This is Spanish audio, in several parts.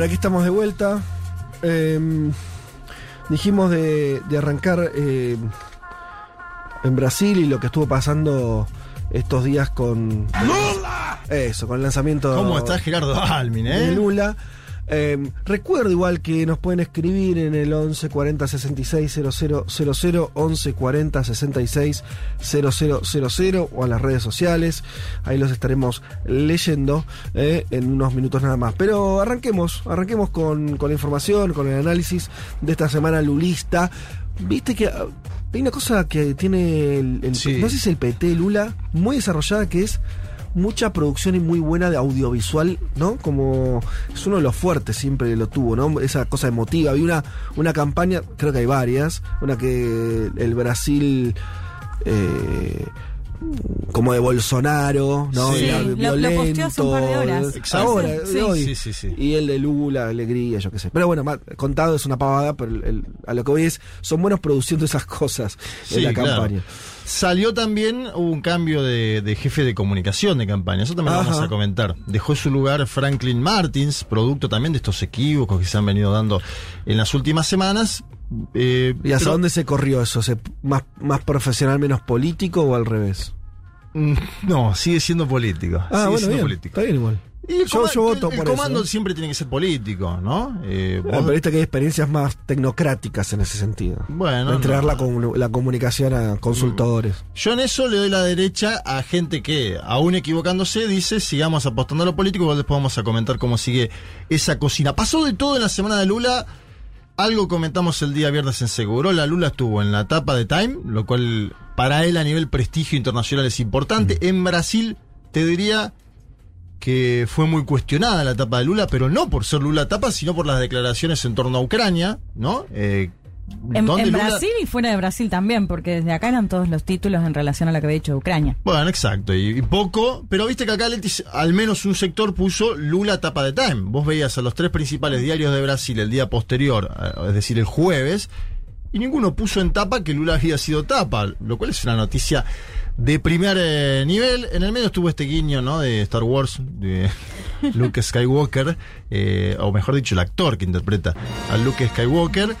Bueno, aquí estamos de vuelta. Eh, dijimos de, de arrancar eh, en Brasil y lo que estuvo pasando estos días con. Eso, con el lanzamiento. ¿Cómo está Gerardo Almin, de eh? Lula. Eh, recuerdo igual que nos pueden escribir en el 11 40 66 00 00 11 40 66 00 o a las redes sociales. Ahí los estaremos leyendo eh, en unos minutos nada más. Pero arranquemos, arranquemos con, con la información, con el análisis de esta semana lulista. Viste que ah, hay una cosa que tiene el, el- Sí. no sé si es el PT Lula muy desarrollada que es mucha producción y muy buena de audiovisual, ¿no? Como es uno de los fuertes, siempre lo tuvo, ¿no? Esa cosa emotiva. Había una, una campaña, creo que hay varias, una que el Brasil... eh, como de Bolsonaro, ¿no? Sí. Era Sí, lo- lo posteó hace un par de horas. Exacto. Ahora, de hoy. Sí, sí, sí. Y el de Lula, alegría, yo qué sé. Pero bueno, contado es una pavada, pero el- el- a lo que voy es, son buenos produciendo esas cosas en Sí, la claro. Salió también, hubo un cambio de, de jefe de comunicación de campaña, eso también lo vamos a comentar. Dejó su lugar Franklin Martins, producto también de estos equívocos que se han venido dando en las últimas semanas. Eh, ¿Y pero- dónde se corrió eso? ¿Se- más, ¿Más profesional, menos político o al revés? Mm, No, sigue siendo político. Ah, sigue bueno, siendo bien. político. Está bien igual. Y el Yo- coma- yo voto el, el por comando eso, siempre tiene que ser político, ¿no? Eh, vos- pero viste que hay experiencias más tecnocráticas en ese sentido. Bueno, De entregar no. la, comu- la comunicación a consultores. Yo en eso le doy la derecha a gente que, aún equivocándose, dice sigamos apostando a lo político, igual después vamos a comentar cómo sigue esa cocina. Pasó de todo en la semana de Lula. Algo comentamos el día viernes en Seguro. La Lula estuvo en la tapa de Time, lo cual para él a nivel prestigio internacional es importante. En Brasil, te diría que fue muy cuestionada la tapa de Lula, pero no por ser Lula tapa, sino por las declaraciones en torno a Ucrania, ¿no? Eh, En, en Brasil y fuera de Brasil también, porque desde acá eran todos los títulos en relación a lo que había hecho Ucrania. Bueno, exacto, y, y poco, pero viste que acá Letis, al menos un sector puso Lula tapa de Time. Vos veías a los tres principales diarios de Brasil el día posterior, eh, es decir, el jueves, y ninguno puso en tapa que Lula había sido tapa, lo cual es una noticia de primer eh, nivel. En el medio estuvo este guiño, ¿no? De Star Wars, de Luke Skywalker, eh, o mejor dicho, el actor que interpreta a Luke Skywalker.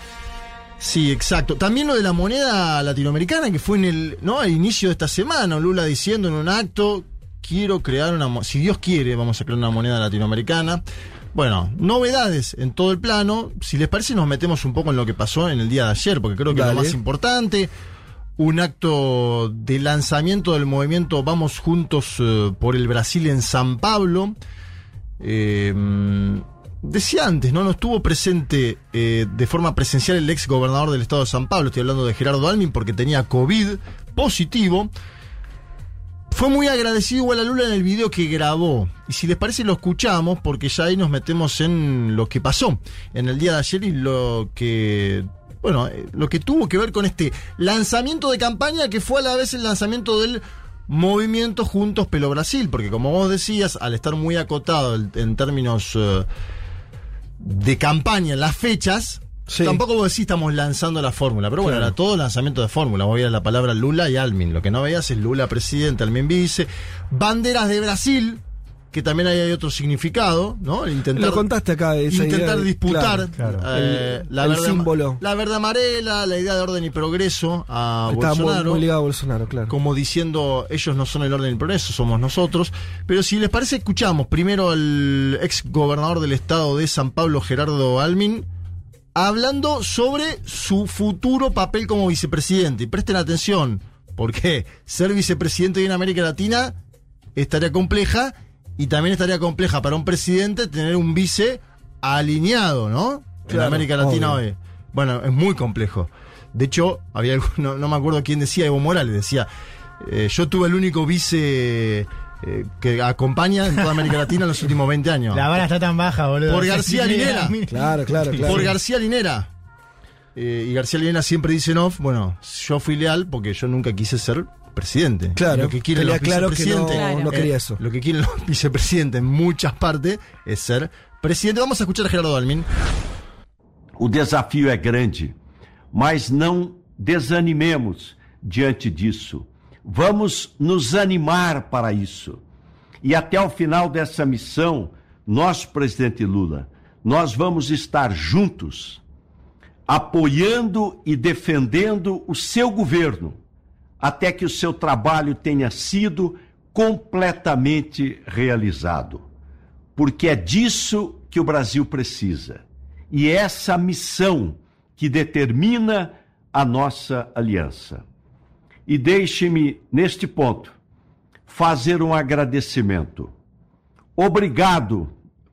Sí, exacto. También lo de la moneda latinoamericana, que fue en el, ¿no? Al inicio de esta semana, Lula diciendo en un acto, quiero crear una, si Dios quiere, vamos a crear una moneda latinoamericana. Bueno, novedades en todo el plano. Si les parece, nos metemos un poco en lo que pasó en el día de ayer, porque creo que es lo más importante. Un acto de lanzamiento del movimiento Vamos Juntos eh, por el Brasil en San Pablo. Eh, mm, decía antes, ¿no? No estuvo presente eh, de forma presencial el ex gobernador del estado de San Pablo, estoy hablando de Gerardo Almin, porque tenía COVID positivo. Fue muy agradecido igual a Lula en el video que grabó. Y si les parece lo escuchamos, porque ya ahí nos metemos en lo que pasó en el día de ayer y lo que. Bueno, eh, lo que tuvo que ver con este lanzamiento de campaña que fue a la vez el lanzamiento del movimiento Juntos Pelo Brasil, porque como vos decías, al estar muy acotado el- en términos eh, de campaña en las fechas, Sí. tampoco vos decís estamos lanzando la fórmula, pero bueno, Claro. era todo lanzamiento de fórmula. Vos veías la palabra Lula y Almin. Lo que no veías es Lula presidente, Almin vice. Banderas de Brasil, que también ahí hay otro significado, ¿no? Intentar, Lo contaste acá, esa intentar idea de- disputar claro, claro. eh, El- la, el verde, símbolo. la verde amarela, la idea de orden y progreso a Estaba muy, Bolsonaro muy ligado a Bolsonaro, claro. como diciendo ellos no son el orden y el progreso, somos nosotros. Pero si les parece, escuchamos primero al ex gobernador del estado de San Pablo, Gerardo Almin, hablando sobre su futuro papel como vicepresidente. Y presten atención, porque ser vicepresidente en América Latina estaría compleja y también estaría compleja para un presidente tener un vice alineado, ¿no? en América Latina obvio. hoy. Bueno, es muy complejo. De hecho, había algo- no, no me acuerdo quién decía, Evo Morales decía, eh, yo tuve el único vice eh, que acompaña en toda América Latina en los últimos 20 años. La vara está tan baja, boludo. Por García Linera. Claro, claro, claro. Por García Linera. Eh, y García Linera siempre dice no, bueno, yo fui leal porque yo nunca quise ser presidente. Claro, lo que quieren los claro que no, vicepresidentes, Claro. no quería eh, eso. Lo que quieren los vicepresidentes en muchas partes es ser presidente. Vamos a escuchar a Gerardo Dalmin. O desafio é grande, mas não desanimemos diante disso. Vamos nos animar para isso. E até o final dessa missão, nós, presidente Lula, nós vamos estar juntos, apoiando e defendendo o seu governo, até que o seu trabalho tenha sido completamente realizado. Porque é disso que o Brasil precisa. E é essa missão que determina a nossa aliança. E deixe-me, neste ponto, fazer um agradecimento. Obrigado,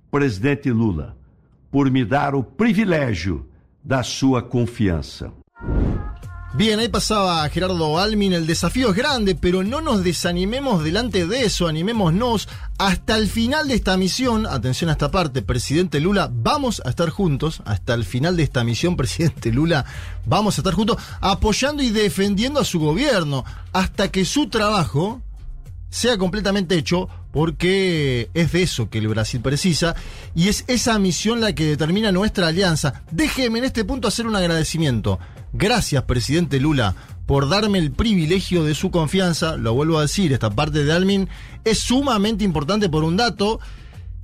presidente Lula, por me dar o privilégio da sua confiança. Bien, ahí pasaba Gerardo Almin. El desafío es grande, pero no nos desanimemos delante de eso, animémonos hasta el final de esta misión. Atención a esta parte, presidente Lula, vamos a estar juntos. Hasta el final de esta misión, presidente Lula, vamos a estar juntos apoyando y defendiendo a su gobierno hasta que su trabajo sea completamente hecho porque es de eso que el Brasil precisa y es esa misión la que determina nuestra alianza. Déjeme en este punto hacer un agradecimiento. Gracias, presidente Lula, por darme el privilegio de su confianza. Lo vuelvo a decir, esta parte de Almin es sumamente importante por un dato.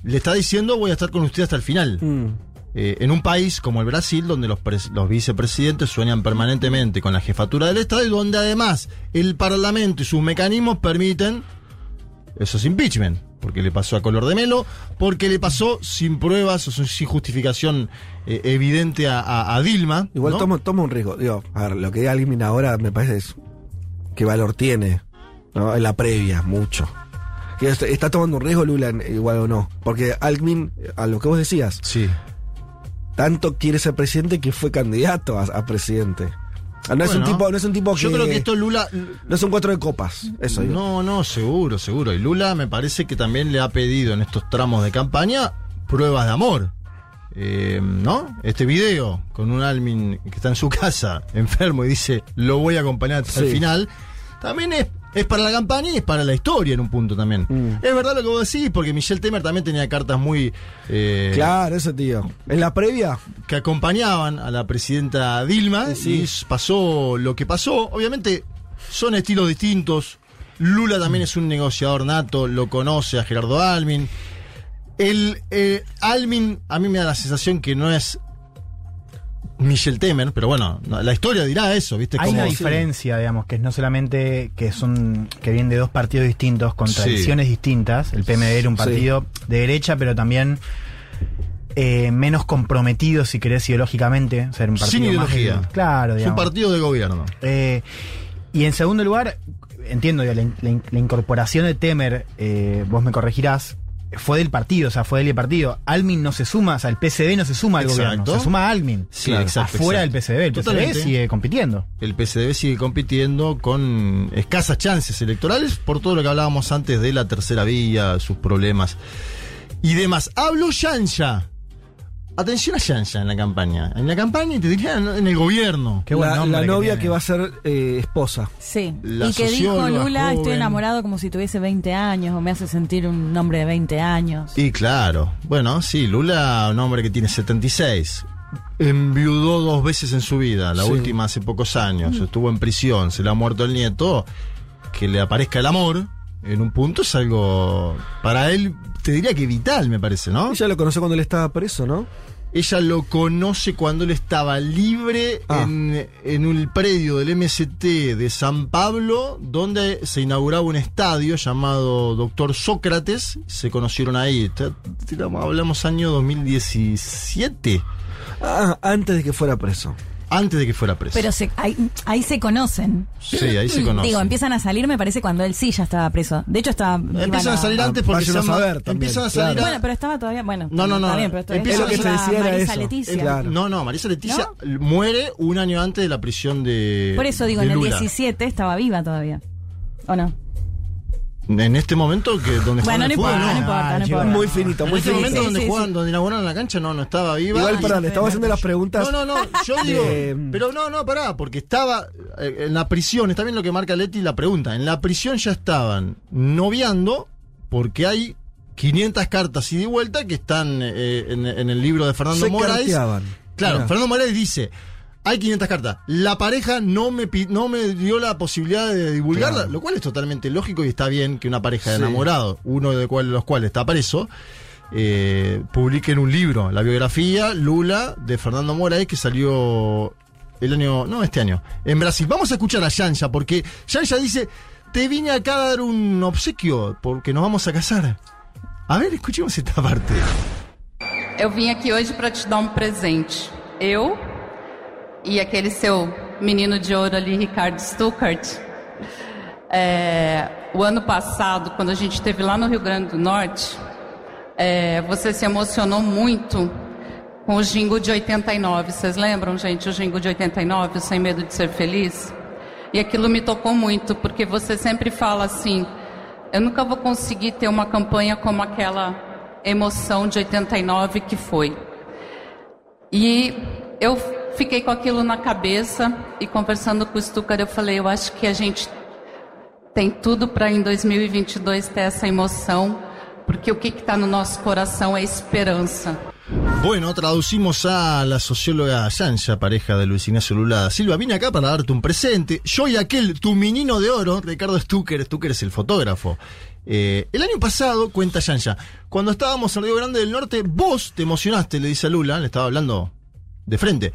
Le está diciendo voy a estar con usted hasta el final. Mm. Eh, en un país como el Brasil, donde los, los vicepresidentes sueñan permanentemente con la jefatura del Estado y donde además el Parlamento y sus mecanismos permiten esos impeachment. Porque le pasó a Color de Melo, porque le pasó sin pruebas o sin justificación eh, evidente a, a- a Dilma. Igual ¿no? toma, toma un riesgo. Digo, a ver, lo que diga alguien ahora me parece es qué valor tiene. ¿no? En la previa, mucho. Que está tomando un riesgo Lula, igual o no. Porque Alckmin, a lo que vos decías, Sí. tanto quiere ser presidente que fue candidato a, a presidente. No, es un tipo, no es un tipo que. Yo creo que esto Lula. No es un cuatro de copas. Eso digo. No, no, seguro, seguro. Y Lula me parece que también le ha pedido en estos tramos de campaña pruebas de amor. Eh, ¿No? Este video con un Almin que está en su casa, enfermo, y dice, lo voy a acompañar hasta el final, también es, es para la campaña y es para la historia en un punto también. Mm. Es verdad lo que vos decís, porque Michelle Temer también tenía cartas muy... eh, Claro, eso, tío. En la previa, que acompañaban a la presidenta Dilma Sí. y pasó lo que pasó. Obviamente son estilos distintos. Lula también es un negociador nato, lo conoce a Gerardo Almin. El eh, Almin a mí me da la sensación que no es Michel Temer, pero bueno, no, la historia dirá eso, ¿viste? Hay una diferencia, digamos, que es no solamente que son que vienen de dos partidos distintos con Sí. tradiciones distintas. El PMD era un Sí. partido de derecha, pero también eh, menos comprometido, si querés, ideológicamente. O sea, era un partido Sin más ideología. claro, Es un digamos. partido de gobierno. Eh, y en segundo lugar, entiendo, la, la incorporación de Temer, eh, vos me corregirás, fue del partido, o sea, fue del partido. Almin no se suma, o sea, el PCB no se suma al Exacto. gobierno, se suma a Almin. Sí, exacto, Afuera exacto. del PCB, el PCB Totalmente. sigue compitiendo. El PCDB sigue compitiendo con escasas chances electorales por todo lo que hablábamos antes de la tercera vía, sus problemas y demás. Hablo Yansha. Atención a Yansha en la campaña. En la campaña y te diría en el gobierno. Qué la, la novia que va a ser eh, esposa. Sí. La y que dijo Lula, estoy enamorado como si tuviese 20 años, o me hace sentir un hombre de 20 años. Y claro, bueno, sí, Lula, un hombre que tiene 76. Enviudó dos veces en su vida, la Sí. última hace pocos años. Estuvo en prisión, se le ha muerto el nieto. Que le aparezca el amor en un punto es algo para él, te diría que vital, me parece, ¿no? Ella lo conoció cuando él estaba preso, ¿no? Ella lo conoce cuando él estaba libre Ah. en, en un predio del MST de San Pablo, donde se inauguraba un estadio llamado Doctor Sócrates. Se conocieron ahí. Está- tiramos- Hablamos año 2017. Ah, antes de que fuera preso. Antes de que fuera preso. Pero se- ahí, ahí se conocen. sí, ahí se conoce. Digo, empiezan a salir, me parece, cuando él sí ya estaba preso. De hecho, estaba. Empiezan iban a salir antes porque a se llama- saber también, empiezan a salir claro. a- Bueno, pero estaba todavía. Bueno, No, no, no. Está bien, pero todavía Empieza lo que se estaba decía era Marisa eso. Leticia. Claro. No, no, Marisa Leticia muere un año antes de la prisión de. Por eso digo, en el Lula. 17 estaba viva todavía. ¿O no? En este momento que donde Bueno, juegan no al fútbol, importa, no no. importa, no Ah, importa. Muy finito, En muy este finito. momento Sí, donde sí, juegan, sí. donde inauguraron la cancha, no, no estaba viva. Igual, sí, estamos sí, haciendo las preguntas. No, no, no, yo digo, de- pero no, no, pará, porque estaba eh, en la prisión, está bien lo que marca Leti la pregunta, en la prisión ya estaban noviando porque hay 500 cartas y de vuelta que están eh, en, en el libro de Fernando Se Moraes. carteaban. Claro. Fernando Moraes dice, hay 500 cartas, la pareja no me, no me dio la posibilidad de divulgarla, Claro. lo cual es totalmente lógico y está bien que una pareja de Sí. enamorados, uno de cual- los cuales está preso, eh, publiquen un libro, la biografía Lula de Fernando Moraes que salió el año, no este año, en Brasil. Vamos a escuchar a Yanja porque Yanja dice, te vine acá a dar un obsequio porque nos vamos a casar. A ver, escuchemos esta parte. Eu vim aqui hoje para te dar um presente. Eu e aquele seu menino de ouro ali, Ricardo Stuckert. É, o ano passado, quando a gente esteve lá no Rio Grande do Norte, é, você se emocionou muito com o Jingo de 89. Vocês lembram, gente, o Jingo de 89, o Sem Medo de Ser Feliz? E aquilo me tocou muito, porque você sempre fala assim: eu nunca vou conseguir ter uma campanha como aquela emoção de 89 que foi. E eu fiquei com aquilo na cabeça e conversando com o Stucker, eu falei: eu acho que a gente tem tudo para em 2022 ter essa emoção, porque o que está no nosso coração é esperança. Bueno, traducimos a la socióloga Yanja, pareja de Luis Ignacio Lula Silva. Vine acá para darte un presente. Yo y aquel, tu menino de oro, Ricardo Stucker. Stucker es el fotógrafo. Eh, el año pasado, cuenta Yanja, cuando estábamos en Río Grande del Norte, vos te emocionaste, le dice a Lula, le estaba hablando de frente.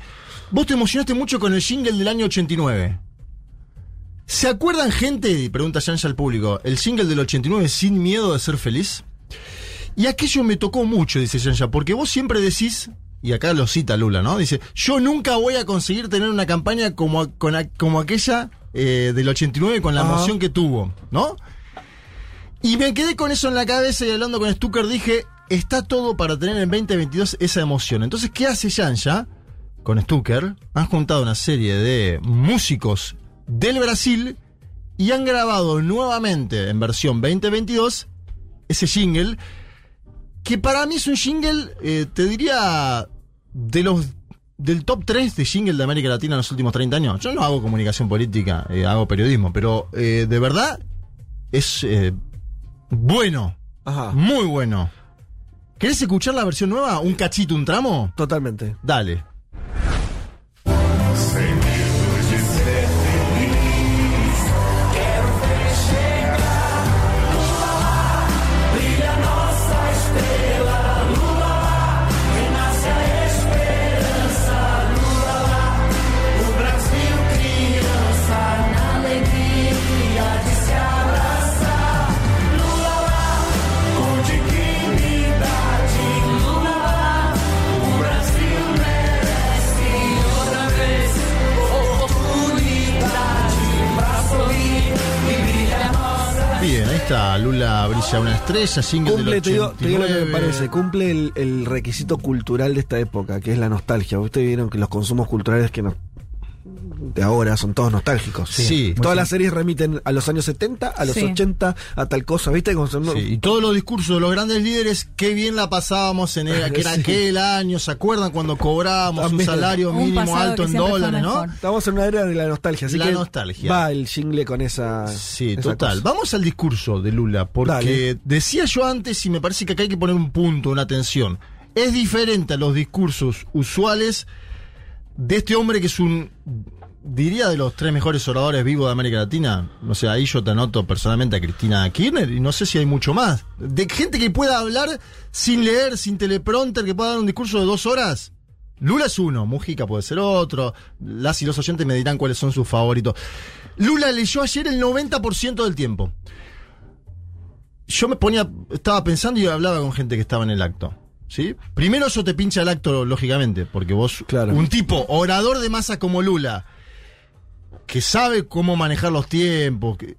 Vos te emocionaste mucho con el jingle del año 89. ¿Se acuerdan, gente? Pregunta Yanja al público, el jingle del 89 sin miedo de ser feliz. Y aquello me tocó mucho, dice Yanja, porque vos siempre decís, y acá lo cita Lula, ¿no? Dice, yo nunca voy a conseguir tener una campaña como, con como aquella eh, del 89 con la Ajá. emoción que tuvo, ¿no? Y me quedé con eso en la cabeza y hablando con Stucker dije, está todo para tener en 2022 esa emoción. Entonces, ¿qué hace Yanja con Stucker? Han juntado una serie de músicos del Brasil y han grabado nuevamente en versión 2022 ese jingle que para mí es un jingle, eh, te diría, de los del top 3 de jingle de América Latina en los últimos 30 años. Yo no hago comunicación política, eh, hago periodismo, pero eh, de verdad es bueno, Ajá. muy bueno. ¿Querés escuchar la versión nueva? ¿Un cachito, un tramo? Totalmente. Dale. Está, Lula brilla una estrella, jingle Cumple, del te digo, te digo lo que me 89. parece, cumple el, el requisito cultural de esta época, que es la nostalgia. Ustedes vieron que los consumos culturales que nos, de ahora son todos nostálgicos. Sí. Todas las series remiten a los años 70, a los Sí. 80, a tal cosa, ¿viste? Como son- Sí, y todos los discursos de los grandes líderes, qué bien la pasábamos en el, que era Sí. aquel año, ¿se acuerdan cuando cobrábamos un salario mínimo alto en dólares, no? Estamos en una era de la nostalgia, así La que nostalgia. va el jingle con esa. Sí, esa total. cosa. Vamos al discurso de Lula, porque Dale. decía yo antes y me parece que acá hay que poner un punto, una atención. Es diferente a los discursos usuales de este hombre que es un, diría, de los tres mejores oradores vivos de América Latina. No sé, ahí yo te anoto personalmente a Cristina Kirchner y no sé si hay mucho más. De gente que pueda hablar sin leer, sin teleprompter, que pueda dar un discurso de dos horas. Lula es uno, Mujica puede ser otro. Las y los oyentes me dirán cuáles son sus favoritos. Lula leyó ayer el 90% del tiempo. Yo me ponía, estaba pensando y hablaba con gente que estaba en el acto. ¿sí? Primero eso te pincha el acto, lógicamente, porque vos, Claro. un tipo orador de masa como Lula, que sabe cómo manejar los tiempos, que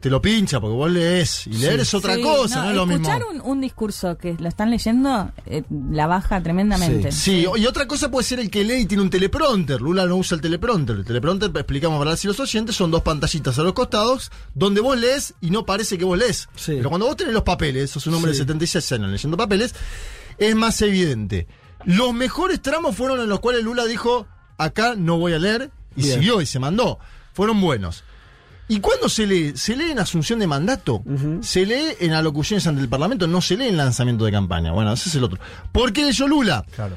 te lo pincha porque vos lees, y leer es otra Sí, cosa, no, es lo mismo. escuchar Un, un discurso que lo están leyendo eh, la baja tremendamente. Sí, y otra cosa puede ser el que lee y tiene un teleprompter. Lula no usa el teleprompter. El teleprompter, explicamos para si los oyentes, son dos pantallitas a los costados donde vos lees y no parece que vos lees. Sí. Pero cuando vos tenés los papeles, sos un hombre Sí. de 76 años leyendo papeles, es más evidente. Los mejores tramos fueron en los cuales Lula dijo, acá no voy a leer, y Bien. siguió y se mandó. Fueron buenos. ¿Y cuándo se lee? Se lee en asunción de mandato, se lee en alocuciones ante el Parlamento, no se lee en lanzamiento de campaña. Bueno, ese es el otro. ¿Por qué leyó Lula? Claro.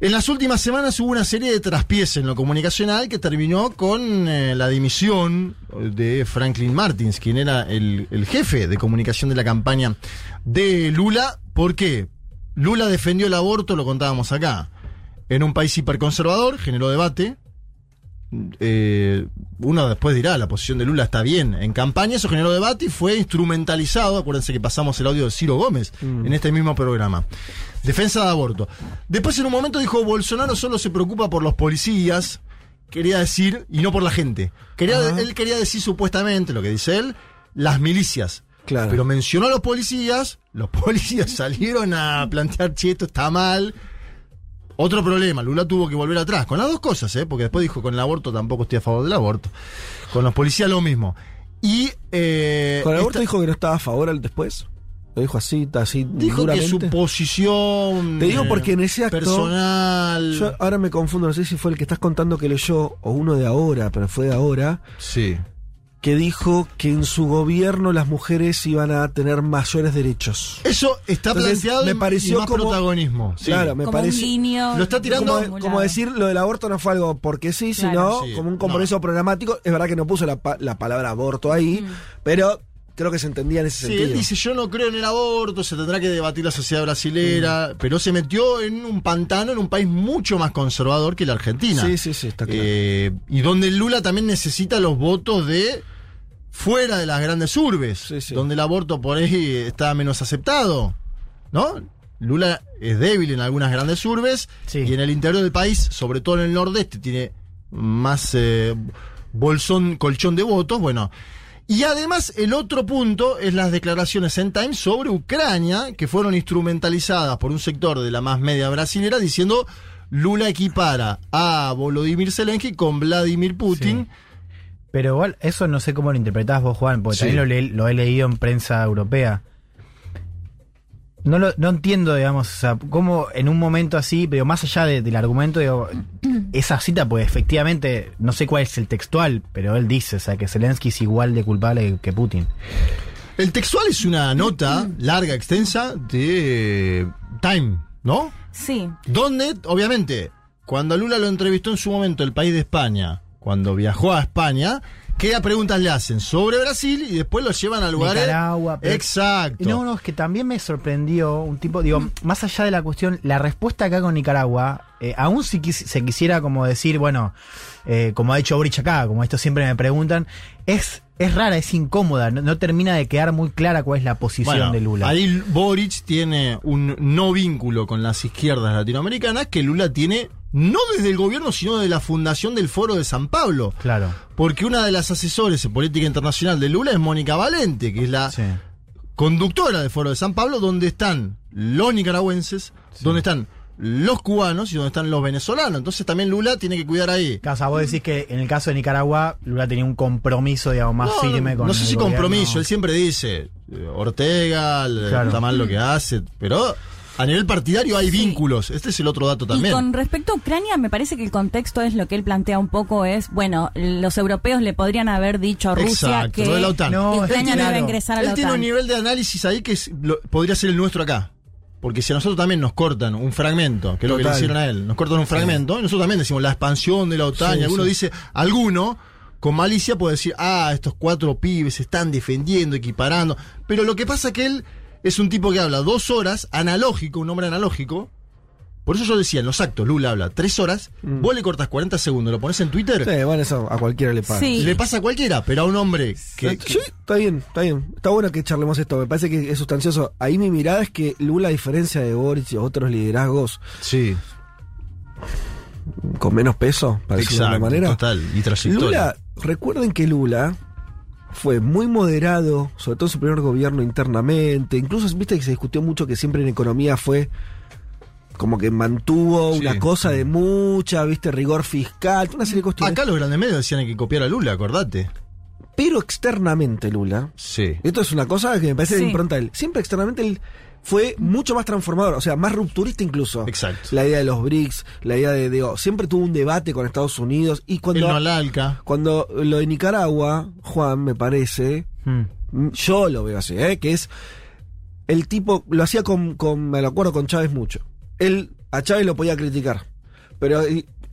En las últimas semanas hubo una serie de traspiés en lo comunicacional que terminó con eh, la dimisión de Franklin Martins, quien era el, el jefe de comunicación de la campaña de Lula. ¿Por qué? Lula defendió el aborto, lo contábamos acá. En un país hiperconservador, generó debate. Eh, uno después dirá, la posición de Lula está bien. En campaña eso generó debate y fue instrumentalizado. Acuérdense que pasamos el audio de Ciro Gómez en este mismo programa. Defensa de aborto. Después en un momento dijo, Bolsonaro solo se preocupa por los policías. Quería decir, y no por la gente. Quería, él quería decir supuestamente, lo que dice él, las milicias. Claro. Pero mencionó a los policías, los policías salieron a plantear, che, esto está mal. Otro problema, Lula tuvo que volver atrás, con las dos cosas, ¿eh? porque después dijo, con el aborto tampoco estoy a favor del aborto. Con los policías lo mismo. Y... eh, Con el aborto esta- dijo que no estaba a favor al después. Lo dijo así, así dijo que su posición... Te digo porque en ese acto- Personal... Yo ahora me confundo, no sé si fue el que estás contando que leyó o uno de ahora, pero fue de ahora, Sí. Que dijo que en su gobierno las mujeres iban a tener mayores derechos. Eso está Entonces, planteado me pareció y más como- protagonismo. sí. Claro, me como parece. un guiño. Lo está tirando- como, como decir lo del aborto no fue algo porque sí, Claro. sino Sí, como un compromiso programático. Es verdad que no puso la, pa- la palabra aborto ahí, Mm. pero creo que se entendía en ese Sí, sentido. él dice, yo no creo en el aborto, se tendrá que debatir la sociedad brasilera, Mm. pero se metió en un pantano en un país mucho más conservador que la Argentina. Sí, sí, sí, está claro. Eh, y donde Lula también necesita los votos de fuera de las grandes urbes, Sí, sí. donde el aborto por ahí está menos aceptado, ¿no? Lula es débil en algunas grandes urbes Sí. y en el interior del país, sobre todo en el nordeste, tiene más eh, bolsón, colchón de votos, bueno. Y además el otro punto es las declaraciones en Times sobre Ucrania, que fueron instrumentalizadas por un sector de la más media brasilera diciendo Lula equipara a Volodymyr Zelensky con Vladimir Putin. Pero igual, eso no sé cómo lo interpretás vos, Juan, porque Sí. también lo, le- lo he leído en prensa europea. No, lo, no entiendo, digamos, o sea, cómo en un momento así, pero más allá de- del argumento, digo, esa cita, pues efectivamente, no sé cuál es el textual, pero él dice, o sea, que Zelensky es igual de culpable que Putin. El textual es una nota larga, extensa de Time, ¿no? Sí. Donde, obviamente, cuando Lula lo entrevistó en su momento el país de España, cuando viajó a España, ¿qué preguntas le hacen sobre Brasil y después lo llevan a lugares. Nicaragua, pero- Exacto. Y No, no, es que también me sorprendió un tipo, digo, más allá de la cuestión, la respuesta acá con Nicaragua, eh, aún si quis- se quisiera como decir, bueno, eh, como ha dicho Boric acá, como esto siempre me preguntan, es, es rara, es incómoda, no, no termina de quedar muy clara cuál es la posición Bueno, de Lula. Ahí Boric tiene un no vínculo con las izquierdas latinoamericanas que Lula tiene no desde el gobierno, sino de la fundación del Foro de San Pablo. Claro. Porque una de las asesores en política internacional de Lula es Mónica Valente, que es la Sí. conductora del Foro de San Pablo, donde están los nicaragüenses, donde están los cubanos y donde están los venezolanos. Entonces también Lula tiene que cuidar ahí. Sea, vos decís que en el caso de Nicaragua, Lula tenía un compromiso, digamos, más No, firme con no sé si gobierno. compromiso, él siempre dice, eh, Ortega, Claro. está mal lo que hace, pero a nivel partidario hay Sí. vínculos. Este es el otro dato Y también. con respecto a Ucrania, me parece que el contexto es lo que él plantea un poco es, bueno, los europeos le podrían haber dicho a Rusia Exacto, que lo de la OTAN. No, Ucrania no iba a claro. ingresar a Él la tiene OTAN. un nivel de análisis ahí que es- lo- podría ser el nuestro acá. Porque si a nosotros también nos cortan un fragmento, que es lo que le hicieron a él, nos cortan un fragmento, y nosotros también decimos la expansión de la OTAN, Sí, y alguno sí. dice, alguno con malicia puede decir, ah, estos cuatro pibes se están defendiendo, equiparando. Pero lo que pasa es que él es un tipo que habla dos horas, analógico, un hombre analógico, Por eso yo decía, en los actos, Lula habla tres horas, Mm. vos le cortas 40 segundos, lo pones en Twitter, Sí, bueno, eso a cualquiera le pasa. Sí. le pasa a cualquiera, pero a un hombre que... Sí, está bien, está bien. Está bueno que charlemos esto, me parece que es sustancioso. Ahí mi mirada es que Lula, a diferencia de Boric y otros liderazgos Sí, con menos peso, para decirlo de alguna manera. total, y trayectoria. Lula, recuerden que Lula fue muy moderado, sobre todo en su primer gobierno internamente. Incluso, viste que se discutió mucho que siempre en economía fue como que mantuvo Sí. una cosa de mucha, viste, rigor fiscal, una serie de cuestiones. Acá los grandes medios decían que copiar a Lula, acordate. Pero externamente, Lula, Sí. esto es una cosa que me parece de Sí. impronta de él. Siempre externamente él fue mucho más transformador, o sea, más rupturista incluso. Exacto. La idea de los BRICS, la idea de, digo, siempre tuvo un debate con Estados Unidos y El cuando, no al ALCA. cuando lo de Nicaragua, Juan, me parece, Mm. mm, yo lo veo así, ¿eh? que es el tipo, lo hacía con, con, me lo acuerdo con Chávez mucho. Él, a Chávez lo podía criticar, pero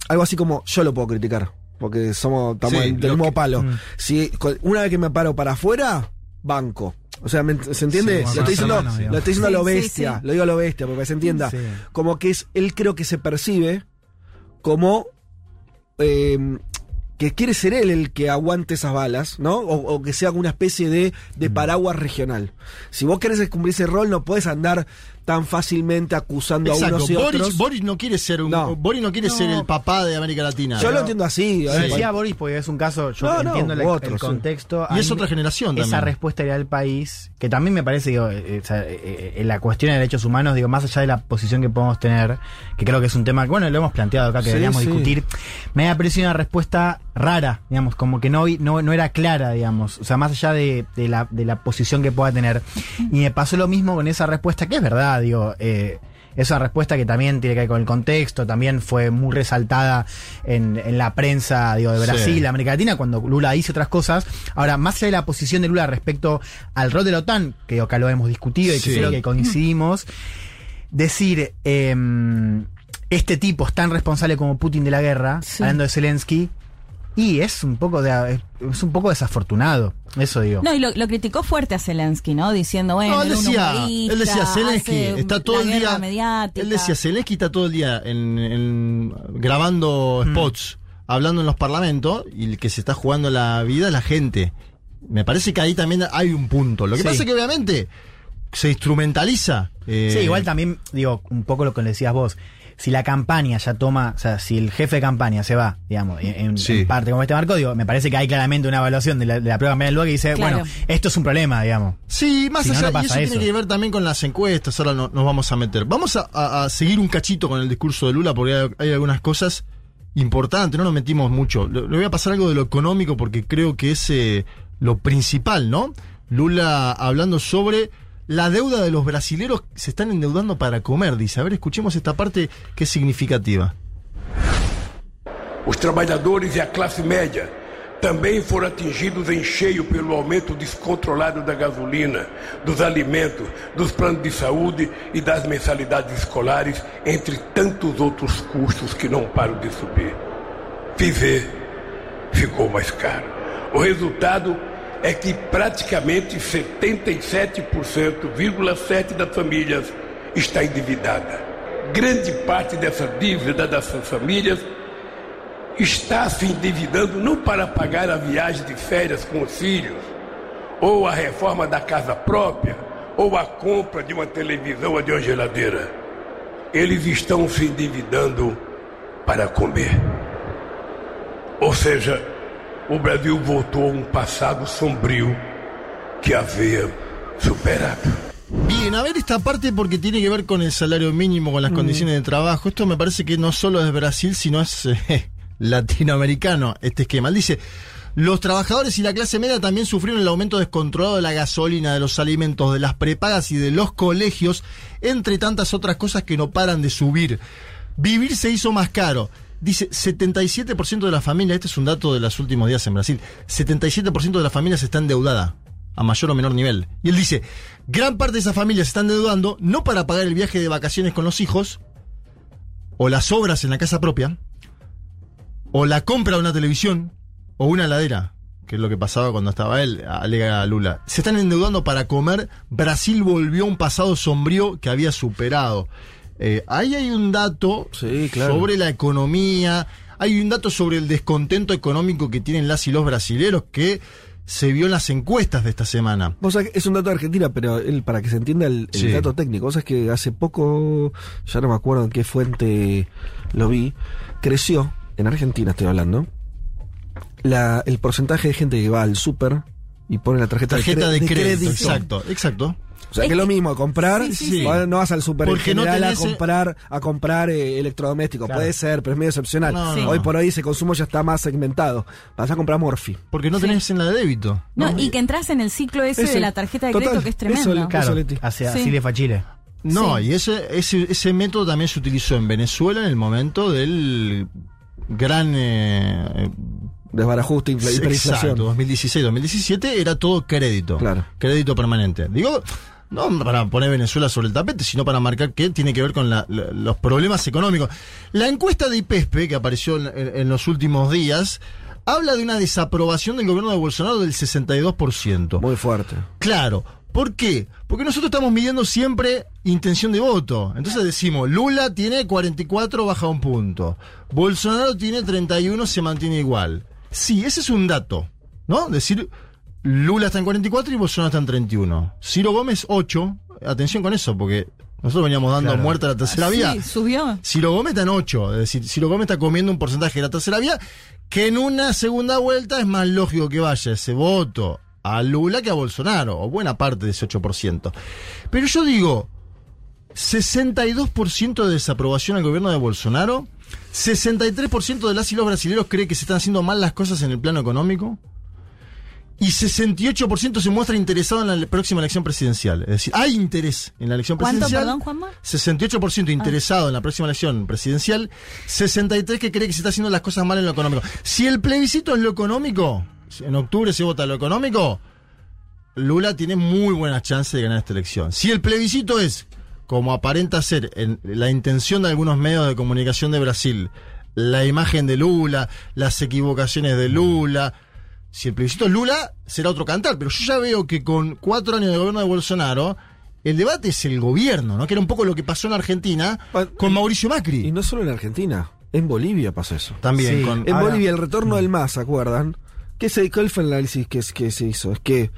algo así como yo lo puedo criticar, porque somos, estamos Sí, en- del lo mismo que- palo. Mm. Si una vez que me paro para afuera, banco. O sea, ¿me ent- ¿se entiende? Sí, lo, estoy diciendo, lo estoy diciendo a lo bestia, sí. lo digo a lo bestia, porque se entienda. Sí. Como que es, él creo que se percibe como eh, que quiere ser él el que aguante esas balas, ¿no? O, o que sea una especie de, de Mm. paraguas regional. Si vos querés cumplir ese rol, no puedes andar tan fácilmente acusando a unos y Boris, otros. Boris no quiere ser un, No. Boris no quiere No. ser el papá de América Latina. Yo lo entiendo así. ¿eh? decía Boris porque es un caso, yo No, no, entiendo el, otro, el sí. contexto. Y es otra generación Esa también. respuesta era del país, que también me parece, digo, eh, o sea, eh, eh, en la cuestión de derechos humanos, digo, más allá de la posición que podemos tener, que creo que es un tema que, bueno, lo hemos planteado acá, que Sí, deberíamos sí. discutir, me ha parecido una respuesta rara, digamos, como que no, no, no era clara, digamos, o sea, más allá de, de la, de la posición que pueda tener. Y me pasó lo mismo con esa respuesta, que es verdad, digo, eh, es una respuesta que también tiene que ver con el contexto, también fue muy resaltada en, en la prensa digo, de Sí. Brasil, América Latina, cuando Lula dice otras cosas. Ahora, más allá de la posición de Lula respecto al rol de la OTAN, que acá lo hemos discutido y que Sí. creo que coincidimos, decir, em, este tipo es tan responsable como Putin de la guerra, Sí. hablando de Zelensky, y es un poco de, es un poco desafortunado, eso digo. No, y lo, lo criticó fuerte a Zelensky, ¿no? Diciendo, bueno, No, él decía, él decía, Zelensky está todo el día. mediática. Él decía, Zelensky está todo el día en, en- grabando Mm. spots, hablando en los parlamentos, y el que se está jugando la vida es la gente. Me parece que ahí también hay un punto. Lo que Sí. pasa es que obviamente se instrumentaliza. eh, Sí, igual también, digo, un poco lo que le decías vos. Si la campaña ya toma, o sea, si el jefe de campaña se va, digamos, en, en- Sí. en parte como este marco, digo, me parece que hay claramente una evaluación de la, de la prueba campaña del lugar que dice, Claro. bueno, esto es un problema, digamos. Sí, más Si allá, no y pasa eso, tiene que ver también con las encuestas, ahora no- nos vamos a meter. Vamos a, a- a seguir un cachito con el discurso de Lula, porque hay, hay algunas cosas importantes, no nos metimos mucho. Le, le voy a pasar algo de lo económico, porque creo que es eh, lo principal, ¿no? Lula hablando sobre la deuda de los brasileros, se están endeudando para comer, dice. A ver, escuchemos esta parte que es significativa. Os trabalhadores e a classe média também foram atingidos em cheio pelo aumento descontrolado da gasolina, dos alimentos, dos planos de saúde e das mensalidades escolares, entre tantos outros custos que não param de subir. Viver ficou mais caro. O resultado é que praticamente 77,7% das famílias está endividada. Grande parte dessa dívida dessas famílias está se endividando não para pagar a viagem de férias com os filhos, ou a reforma da casa própria, ou a compra de uma televisão ou de uma geladeira. Eles estão se endividando para comer. Ou seja, o Brasil voltou a um passado sombrio que havia superado. Bien, a ver esta parte porque tiene que ver con el salario mínimo, con las condiciones de trabajo. Esto me parece que no solo es Brasil, sino es eh, latinoamericano este esquema. Él dice, los trabajadores y la clase media también sufrieron el aumento descontrolado de la gasolina, de los alimentos, de las prepagas y de los colegios, entre tantas otras cosas que no paran de subir. Vivir se hizo más caro. Dice, 77% de las familias, este es un dato de los últimos días en Brasil, 77% de las familias está endeudada, a mayor o menor nivel. Y él dice, gran parte de esas familias están endeudando no para pagar el viaje de vacaciones con los hijos, o las obras en la casa propia, o la compra de una televisión, o una heladera, que es lo que pasaba cuando estaba él, alega Lula. Se están endeudando para comer, Brasil volvió a un pasado sombrío que había superado. Eh, ahí hay un dato Sí, claro. sobre la economía, hay un dato sobre el descontento económico que tienen las y los brasileros que se vio en las encuestas de esta semana. Vos sabés es un dato de Argentina, pero el, para que se entienda el, el Sí. dato técnico, vos sabés que hace poco, ya no me acuerdo en qué fuente lo vi, creció, en Argentina estoy hablando, la, el porcentaje de gente que va al súper y pone la tarjeta, Tarjeta cre- de crédito, exacto, exacto. O sea, que es lo mismo, comprar, Sí, sí, sí. va- no vas al en no general a tenés, comprar, a comprar eh, electrodomésticos. Claro. Puede ser, pero es medio excepcional. No, Sí. Hoy por hoy ese consumo ya está más segmentado. Vas a comprar Morphy. Porque no Sí. tenés en la de débito. No, y que entras en el ciclo ese Ese- de la tarjeta de total, crédito que es tremendo. eso Claro, Leti. hacia Sí. así le fue a Chile. No, Sí. y ese, ese, ese método también se utilizó en Venezuela en el momento del gran eh, Desbarajuste, infla- hiperinflación. Exacto, 2016-2017 era todo crédito. Claro. Crédito permanente. Digo, no para poner Venezuela sobre el tapete, sino para marcar que tiene que ver con la- la- los problemas económicos. La encuesta de IPESPE, que apareció en, en- en los últimos días, habla de una desaprobación del gobierno de Bolsonaro del 62%. Muy fuerte. Claro. ¿Por qué? Porque nosotros estamos midiendo siempre intención de voto. Entonces decimos, Lula tiene 44, baja un punto. Bolsonaro tiene 31, se mantiene igual. Sí, ese es un dato, ¿no? Decir, Lula está en 44 y Bolsonaro está en 31. Ciro Gómez, 8. Atención con eso, porque nosotros veníamos dando Claro. muerte a la tercera vía. Sí, subió. Ciro Gómez está en 8. Es decir, Ciro Gómez está comiendo un porcentaje de la tercera vía que en una segunda vuelta es más lógico que vaya ese voto a Lula que a Bolsonaro, o buena parte de ese 8%. Pero yo digo, 62% de desaprobación al gobierno de Bolsonaro, 63% de las y los brasileños cree que se están haciendo mal las cosas en el plano económico. Y 68% se muestra interesado en la próxima elección presidencial. Es decir, hay interés en la elección ¿Cuánto, presidencial. perdón, Juanma? 68% interesado en la próxima elección presidencial, 63% que cree que se está haciendo las cosas mal en lo económico. Si el plebiscito es lo económico, en octubre se vota lo económico, Lula tiene muy buenas chances de ganar esta elección. Si el plebiscito es, como aparenta ser en la intención de algunos medios de comunicación de Brasil, la imagen de Lula, las equivocaciones de Lula, si el plebiscito es Lula, será otro cantar. Pero yo ya veo que con cuatro años de gobierno de Bolsonaro, el debate es el gobierno, ¿no? Que era un poco lo que pasó en Argentina con Mauricio Macri. Y no solo en Argentina, en Bolivia pasa eso. También Sí. con. En Ahora- Bolivia el retorno del MAS, ¿se acuerdan? ¿Qué se, ¿Cuál fue el análisis que, que se hizo? Es que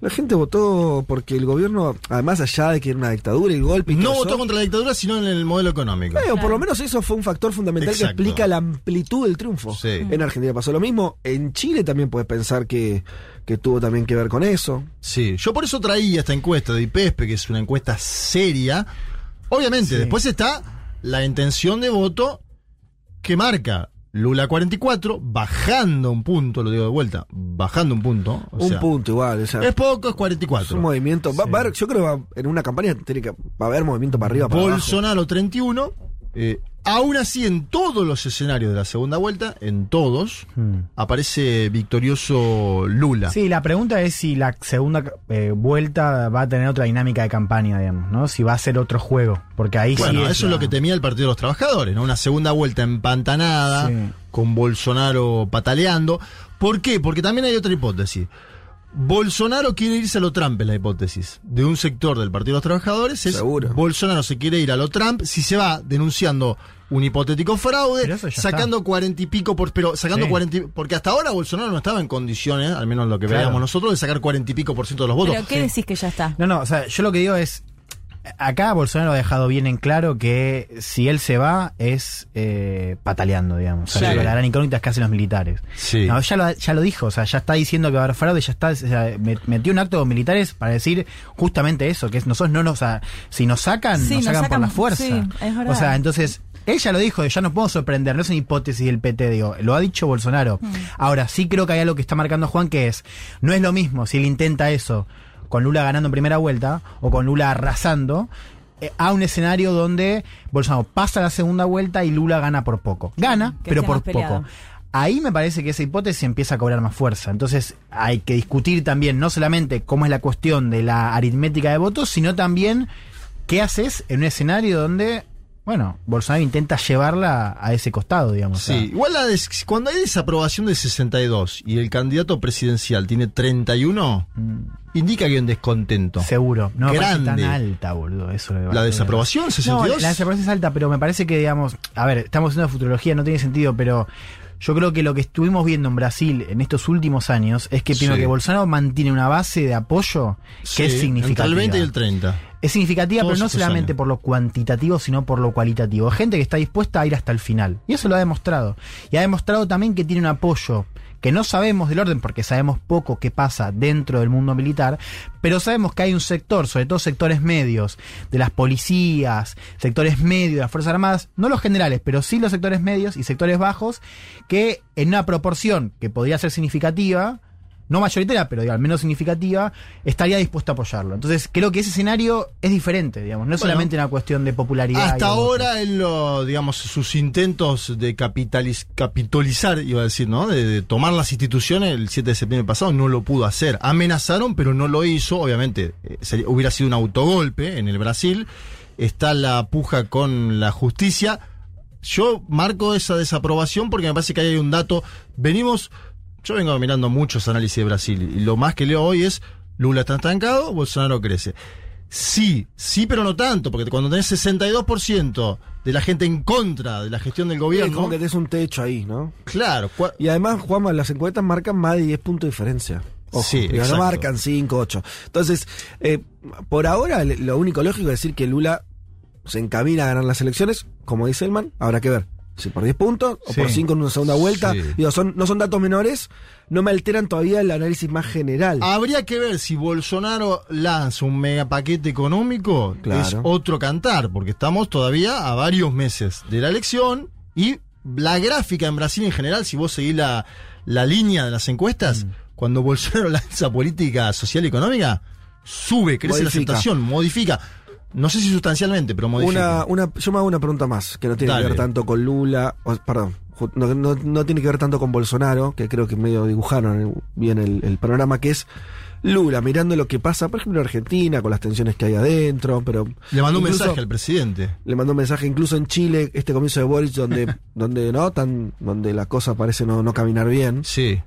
la gente votó porque el gobierno, además allá de que era una dictadura y golpe y No votó eso, contra la dictadura, sino en el modelo económico. eh, o por lo menos eso fue un factor fundamental Exacto. que explica la amplitud del triunfo. Sí. En Argentina pasó lo mismo. En Chile también puedes pensar que, que tuvo también que ver con eso. Sí, yo por eso traía esta encuesta de IPESPE, que es una encuesta seria. Obviamente, Sí. después está la intención de voto que marca Lula 44, bajando un punto, lo digo de vuelta, bajando un punto. o un sea, punto igual. o sea, Es poco, es es 44. un movimiento. Va, va yo creo que va- en una campaña tiene que, va a haber movimiento para arriba, para abajo. Bolsonaro 31. eh, aún así, en todos los escenarios de la segunda vuelta, en todos, Hmm. aparece victorioso Lula. Sí, la pregunta es si la segunda eh, vuelta va a tener otra dinámica de campaña, digamos, ¿no? Si va a ser otro juego. Porque ahí Bueno, sí. eso es lo que temía el Partido de los Trabajadores, ¿no? Una segunda vuelta empantanada, Sí. con Bolsonaro pataleando. ¿Por qué? Porque también hay otra hipótesis. Bolsonaro quiere irse a lo Trump, es la hipótesis. De un sector del Partido de los Trabajadores es Seguro. Bolsonaro se quiere ir a lo Trump si se va denunciando un hipotético fraude, sacando cuarenta y pico por, pero sacando cuarenta y- porque hasta ahora Bolsonaro no estaba en condiciones, al menos lo que Claro. veíamos nosotros, de sacar cuarenta y pico por ciento de los votos. ¿Pero qué decís que ya está? No, no, o sea, yo lo que digo es. Acá Bolsonaro ha dejado bien en claro que si él se va es eh, pataleando, digamos. O sea, Sí. La gran incógnita es que hacen los militares. Sí. No, ya, lo, ya lo dijo, o sea, ya está diciendo que va a haber fraude, ya está, o sea, metió un acto con militares para decir justamente eso, que es nosotros no nos, o sea, si nos sacan, Sí, nos nos sacan, por la fuerza. sí, es o sea, entonces, él ya lo dijo, ya nos podemos sorprender, no es una hipótesis del PT, digo, lo ha dicho Bolsonaro. Mm. Ahora, sí creo que hay algo que está marcando Juan, que es, no es lo mismo si él intenta eso con Lula ganando en primera vuelta o con Lula arrasando, eh, a un escenario donde Bolsonaro pasa la segunda vuelta y Lula gana por poco. Gana, que pero por poco. Ahí me parece que esa hipótesis empieza a cobrar más fuerza. Entonces hay que discutir también no solamente cómo es la cuestión de la aritmética de votos, sino también qué haces en un escenario donde bueno, Bolsonaro intenta llevarla a ese costado, digamos. Sí, igual la des- cuando hay desaprobación de 62 y el candidato presidencial tiene 31, indica que hay un descontento. seguro. No me parece tan alta, boludo. Eso es lo ¿La desaprobación, No, 62? la desaprobación es alta, pero me parece que, digamos, a ver, estamos haciendo futurología, no tiene sentido, pero yo creo que lo que estuvimos viendo en Brasil en estos últimos años es que primero Sí. que Bolsonaro mantiene una base de apoyo que es significativa. Entre el 20 y el 30. Es significativa, Todos pero no solamente años. por lo cuantitativo, sino por lo cualitativo. Gente que está dispuesta a ir hasta el final. Y eso lo ha demostrado. Y ha demostrado también que tiene un apoyo que no sabemos del orden porque sabemos poco qué pasa dentro del mundo militar, pero sabemos que hay un sector, sobre todo sectores medios, de las policías, sectores medios de las Fuerzas Armadas, no los generales, pero sí los sectores medios y sectores bajos, que en una proporción que podría ser significativa, no mayoritaria, pero digo, al menos significativa, estaría dispuesto a apoyarlo. Entonces, creo que ese escenario es diferente, digamos, no es Bueno, solamente una cuestión de popularidad. Hasta ahora, en lo, digamos, sus intentos de capitaliz- capitalizar, iba a decir, ¿no? De, de tomar las instituciones el 7 de septiembre pasado, no lo pudo hacer. Amenazaron, pero no lo hizo. Obviamente, eh, sería- hubiera sido un autogolpe en el Brasil. Está la puja con la justicia. Yo marco esa desaprobación porque me parece que ahí hay un dato. Venimos, yo vengo mirando muchos análisis de Brasil y lo más que leo hoy es Lula está estancado, Bolsonaro crece. Sí, sí, pero no tanto, porque cuando tenés 62% de la gente en contra de la gestión del Es gobierno, como que tenés un techo ahí, ¿no? claro, Y además, Juanma, las encuestas marcan más de 10 puntos de diferencia. Ojo, Sí, no marcan 5, 8. Entonces, eh, por ahora, lo único lógico es decir que Lula se encamina a ganar las elecciones, como dice Elman, habrá que ver. Si por 10 puntos o Sí. por 5 en una segunda vuelta. Sí. Digo, son, no son datos menores, no me alteran todavía el análisis más general. habría que ver si Bolsonaro lanza un mega paquete económico, Claro. es otro cantar, porque estamos todavía a varios meses de la elección y la gráfica en Brasil en general, si vos seguís la, la línea de las encuestas, Mm. cuando Bolsonaro lanza política social y económica, sube, crece la aceptación, modifica. No sé si sustancialmente, pero modifica. Una, una, yo me hago una pregunta más, que no tiene Dale. que ver tanto con Lula, o- perdón, no, no- no tiene que ver tanto con Bolsonaro, que creo que medio dibujaron bien el, el panorama, que es Lula, mirando lo que pasa, por ejemplo, en Argentina, con las tensiones que hay adentro, pero... Le mandó un mensaje al presidente. Le mandó un mensaje incluso en Chile, este comienzo de Boris, donde, donde no, tan, donde la cosa parece no, no caminar bien. Sí,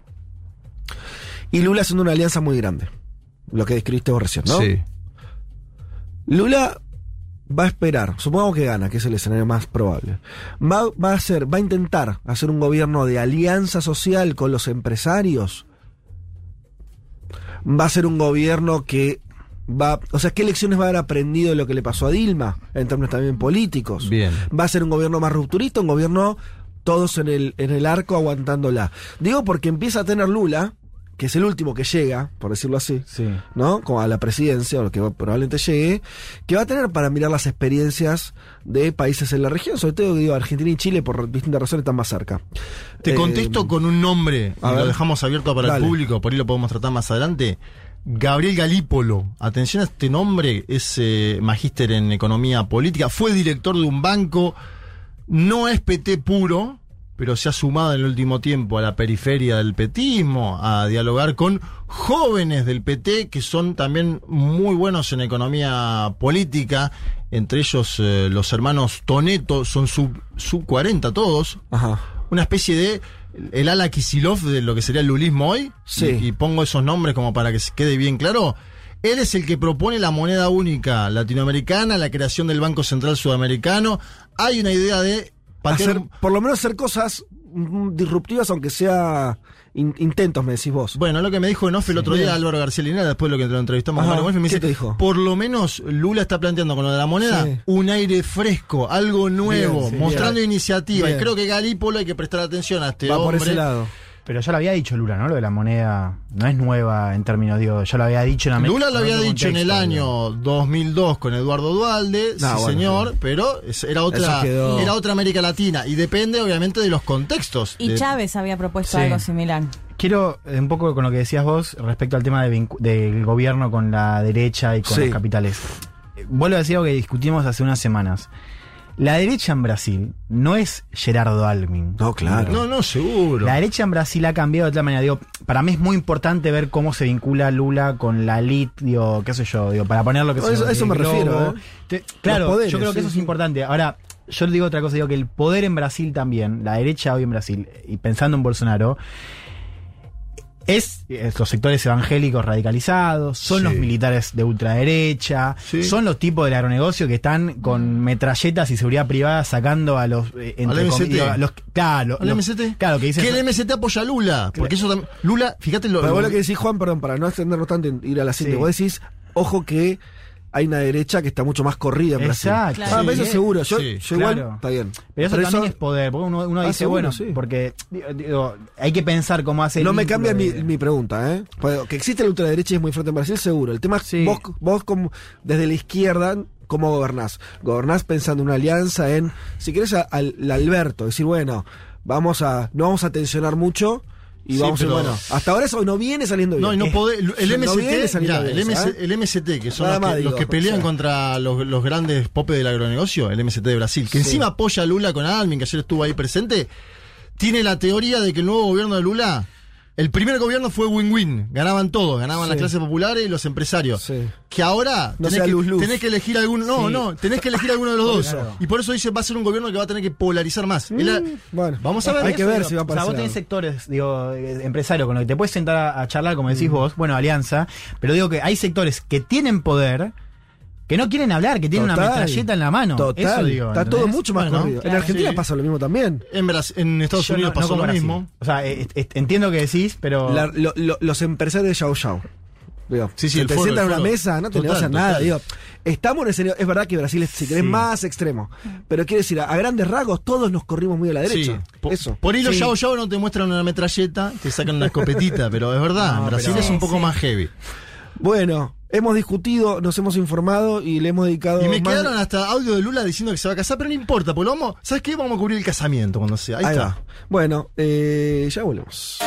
Y Lula haciendo una alianza muy grande. Lo que describiste vos recién, ¿no? sí. Lula va a esperar, supongamos que gana, que es el escenario más probable. Va, va a hacer, va a intentar hacer un gobierno de alianza social con los empresarios. Va a ser un gobierno que va, o sea, ¿qué lecciones va a haber aprendido de lo que le pasó a Dilma en términos también políticos? Bien. Va a ser un gobierno más rupturista, un gobierno todos en el, en el arco aguantándola. Digo porque empieza a tener Lula, que es el último que llega, por decirlo así, Sí. ¿no? Como a la presidencia, o lo que probablemente llegue, que va a tener para mirar las experiencias de países en la región, sobre todo digo Argentina y Chile por distintas razones están más cerca. Te Eh, contesto con un nombre, a y lo dejamos abierto para Dale. el público, por ahí lo podemos tratar más adelante. Gabriel Galípolo, atención a este nombre, es eh, magíster en economía política, fue director de un banco, no es PT puro, pero se ha sumado en el último tiempo a la periferia del petismo, a dialogar con jóvenes del PT que son también muy buenos en economía política, entre ellos eh, los hermanos Toneto, son sub, sub 40 todos, Ajá. una especie de el ala Kisilov de lo que sería el lulismo hoy. Sí. Y, y pongo esos nombres como para que se quede bien claro. Él es el que propone la moneda única latinoamericana, la creación del Banco Central Sudamericano. Hay una idea de patear- Hacer, por lo menos hacer cosas mm, disruptivas, aunque sea in- intentos, me decís vos. Bueno, lo que me dijo en off el otro Bien. día Álvaro García Linera, después de lo que lo entrevistamos Ajá, Mario Wolf, me ¿qué dice, te dijo? por lo menos Lula está planteando con lo de la moneda Sí. un aire fresco, algo nuevo, Bien, sí, mostrando bien. iniciativa. Y creo que Galípolo hay que prestar atención a este va hombre. por ese lado. Pero ya lo había dicho Lula, ¿no? Lo de la moneda no es nueva en términos, digo, ya lo había dicho en América. Lula lo había dicho en el año 2002 con Eduardo Dualde, No, sí bueno, señor, sí. pero era otra, era otra América Latina y depende obviamente de los contextos. Y de- Chávez había propuesto Sí. algo similar. Quiero eh, un poco con lo que decías vos respecto al tema de del gobierno con la derecha y con Sí. los capitales. Eh, Vuelvo a decir algo que discutimos hace unas semanas. La derecha en Brasil no es Gerardo Alvin. No, claro. No, no, seguro. La derecha en Brasil ha cambiado de tal manera. Digo, para mí es muy importante ver cómo se vincula Lula con la elite, digo, qué sé yo, digo, para poner lo que No, se eso- eso me refiero, ¿eh? Te- claro, poderes, yo creo que sí, eso es sí. importante. Ahora, yo digo otra cosa, digo que el poder en Brasil también, la derecha hoy en Brasil, y pensando en Bolsonaro, es, es los sectores evangélicos radicalizados, son Sí. los militares de ultraderecha, Sí. son los tipos del agronegocio que están con metralletas y seguridad privada sacando a los eh, entre MST. comillas, los claro, ¿Al los- MST? claro que dicen Que el MST apoya a Lula. Porque eso también. Lula, fíjate lo. Pero vos lo- que decís, Juan, perdón, para no extendernos tanto en ir a la siguiente, Sí. vos decís, ojo que hay una derecha que está mucho más corrida en Brasil. Exacto. Ah, pero eso seguro. Yo, Sí, yo igual, claro. está bien. Pero eso Pero también eso es poder, porque uno, uno Ah, dice, seguro, bueno, sí. porque digo, digo, hay que pensar cómo hace el no me cambia mi, de- mi pregunta, ¿eh? Pues, Que existe la ultraderecha y es muy fuerte en Brasil, seguro. El tema es Sí. vos, vos como, desde la izquierda, ¿cómo gobernás? Gobernás pensando en una alianza, en, si querés, a- al al Alberto, decir, bueno, vamos a, no vamos a tensionar mucho y Sí, vamos a, pero- bueno, hasta ahora eso no viene saliendo bien. No, y no Eh, podés- el no viene MST, saliendo mirá, bien, el, MS ¿sabes? el MST, que son los que, digo, los que pelean contra los, los grandes popes del agronegocio, el MST de Brasil, que Sí. encima apoya a Lula con Almin, que ayer estuvo ahí presente, tiene la teoría de que el nuevo gobierno de Lula, el primer gobierno fue win-win, ganaban todos, ganaban Sí. las clases populares y los empresarios. Sí. Que ahora No tenés, sea que, luz, luz. tenés que elegir alguno, no, Sí. no, tenés que elegir alguno de los dos. Claro. Y por eso dice, va a ser un gobierno que va a tener que polarizar más. Ha- Bueno, Vamos a ver. Hay que ver si va O para sea, vos tenés sectores, digo, eh, empresarios con los que te puedes sentar a, a charlar, como Mm. decís vos, bueno, alianza, pero digo que hay sectores que tienen poder, que no quieren hablar, que tienen una metralleta en la mano. Total. Eso digo, está todo mucho más Bueno, corrido. en Argentina sí. pasa lo mismo también. En, Bras- en Estados Yo Unidos no- pasó lo Brasil. mismo. O sea, entiendo que decís, pero... La- lo- lo- los empresarios de Yao Yao. Digo, Sí, sí, se el te foro, sientan en una mesa, no te Total, negocian nada. Digo, estamos en el escenario. Es verdad que Brasil es, si querés, Sí. más extremo. Pero quiero decir, a, a grandes rasgos, todos nos corrimos muy a la derecha. Sí. Po- Eso. Por ahí los Sí. Yao Yao no te muestran una metralleta, te sacan una escopetita, pero es verdad, No, en Brasil pero- es un poco Sí. más heavy. Bueno, hemos discutido, nos hemos informado y le hemos dedicado. Y me más- quedaron hasta audio de Lula diciendo que se va a casar, pero no importa, porque lo vamos, ¿sabes qué? Vamos a cubrir el casamiento cuando sea. Ahí, Ahí está. va. Bueno, eh, ya volvemos.